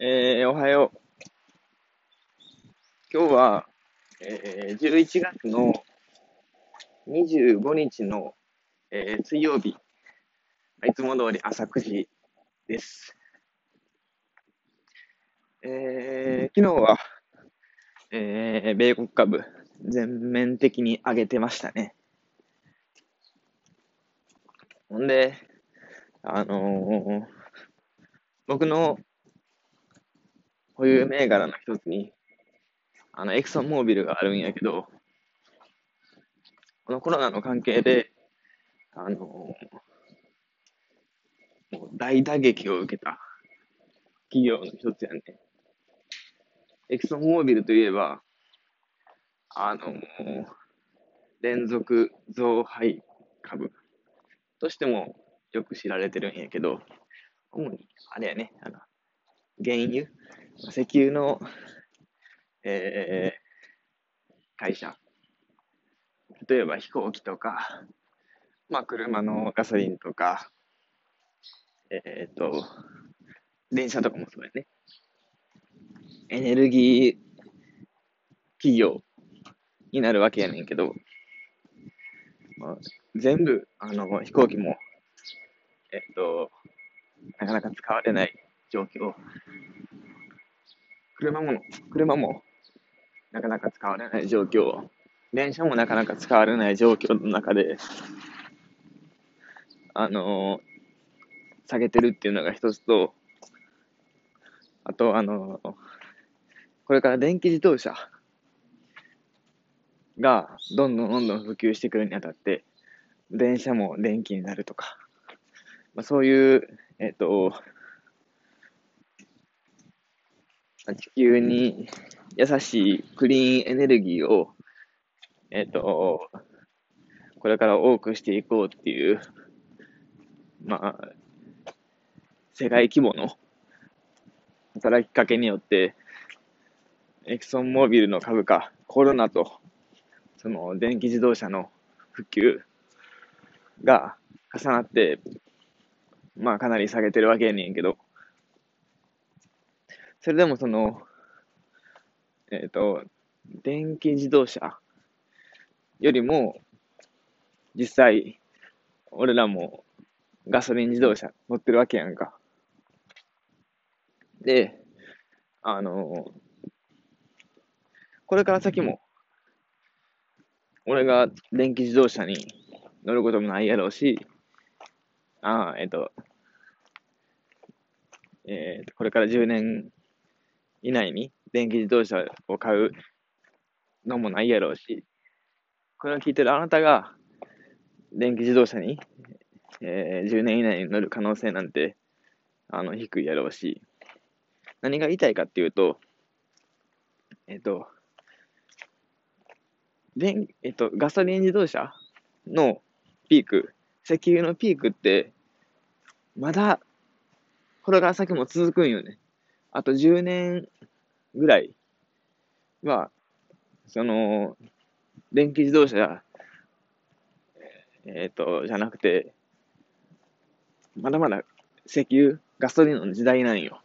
えー、おはよう。今日は、えー、11月の25日の、えー、水曜日。いつも通り朝9時です。えー、昨日は、えー、米国株全面的に上げてましたね。ほんで、あのー、僕の保有銘柄の一つに、あの、エクソンモービルがあるんやけど、このコロナの関係で、あの、もう大打撃を受けた企業の一つやね。エクソンモービルといえば、あの、連続増配株としてもよく知られてるんやけど、主に、あれやね、あの、原油、石油の、えー、会社。例えば飛行機とか、まあ車のガソリンとか、えっ、ー、と、電車とかもそうやね。エネルギー企業になるわけやねんけど、まあ、全部、あの、飛行機も、えっと、なかなか使われない状況。車も、車も、なかなか使われない状況。電車もなかなか使われない状況の中で、あのー、下げてるっていうのが一つと、あと、あのー、これから電気自動車がどんどんどんどん普及してくるにあたって、電車も電気になるとか、まあ、そういう、えっ、ー、と、地球に優しいクリーンエネルギーを、えっ、ー、と、これから多くしていこうっていう、まあ、世界規模の働きかけによって、エクソンモービルの株価、コロナと、その電気自動車の普及が重なって、まあかなり下げてるわけやねんけど、それでもその、えっ、ー、と、電気自動車よりも、実際、俺らもガソリン自動車乗ってるわけやんか。で、あのこれから先も、俺が電気自動車に乗ることもないやろうし、ああ、えっ、と、えっ、と、これから10年以内に電気自動車を買うのもないやろうし、これを聞いてるあなたが電気自動車に、えー、10年以内に乗る可能性なんて、あの、低いやろうし、何が言いたいかっていうと、えっ、と、電、えっと、ガソリン自動車のピーク、石油のピークって、まだ、これから先も続くんよね。あと10年ぐらいは、その、電気自動車、えっ、ー、と、じゃなくて、まだまだ石油、ガソリンの時代なんよ。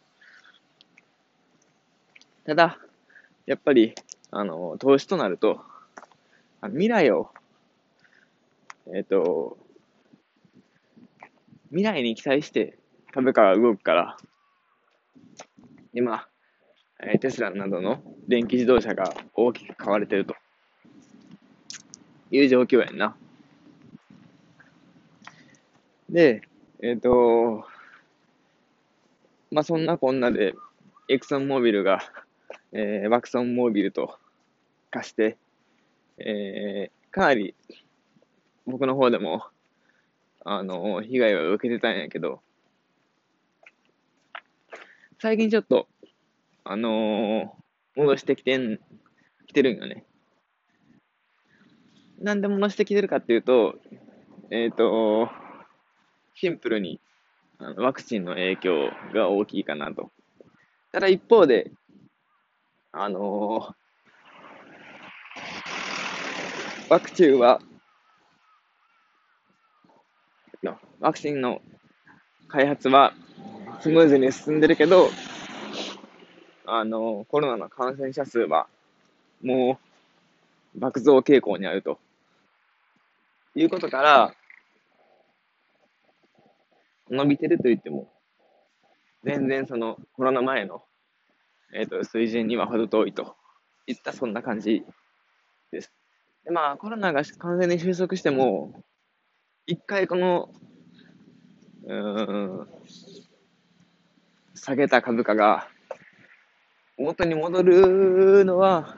ただ、やっぱり、あの、投資となると、あ未来をえっ、ー、と、未来に期待して株価が動くから、今、えテスラなどの電気自動車が大きく買われてるという状況やんな。で、えっ、ー、と、まあ、そんなこんなで、エクソンモービルが、えー、ワクソンモービルと化して、えー、かなり僕の方でも、あの、被害を受けてたんやけど、最近ちょっと、あのー、戻してきてん、来てるんよね。なんで戻してきてるかっていうと、えっ、ー、と、シンプルにあのワクチンの影響が大きいかなと。ただ一方で、あのー、ワクチンはワクチンの開発はスムーズに進んでるけど、あの、コロナの感染者数は、もう、爆増傾向にあると。いうことから、伸びてると言っても、全然そのコロナ前の、えっ、ー、と、水準には程遠いといったそんな感じです。で、まあ、コロナが完全に収束しても、一回この、うん、下げた株価が元に戻るのは、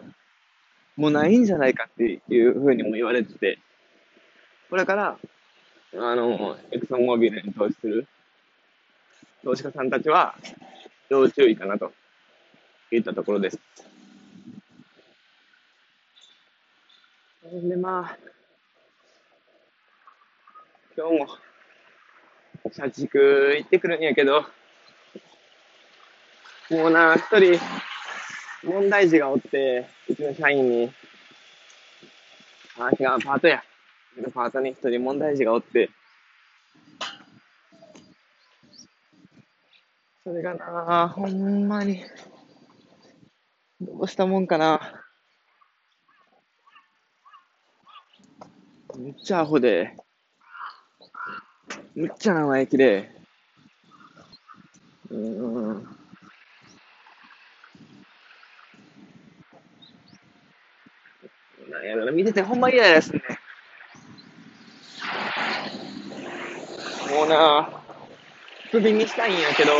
もうないんじゃないかっていうふうにも言われてて、これから、あの、エクソンモービルに投資する投資家さんたちは、要注意かなといったところです。で、まあ、今日も、社畜行ってくるんやけど、もうな、一人、問題児がおって、うちの社員に、あ、違う、パートや。パートに一人問題児がおって、それがな、ほんまに、どうしたもんかな。めっちゃアホで、めっちゃ生意気で、うん。なんやろな、見ててほんま嫌ですね。もうな、クビにしたいんやけど、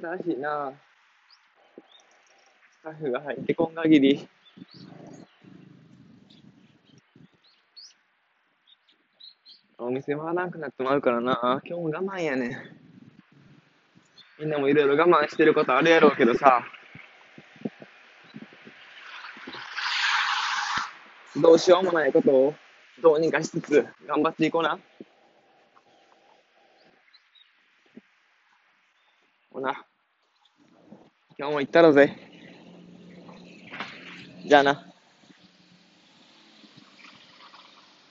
新しいな、スタッフが入ってこん限り、お店回らなくなってまうからな、今日も我慢やねん。みんなもいろいろ我慢してることあるやろうけどさ、どうしようもないことをどうにかしつつ頑張っていこうな。ほな。今日も行ったろぜ。じゃあな。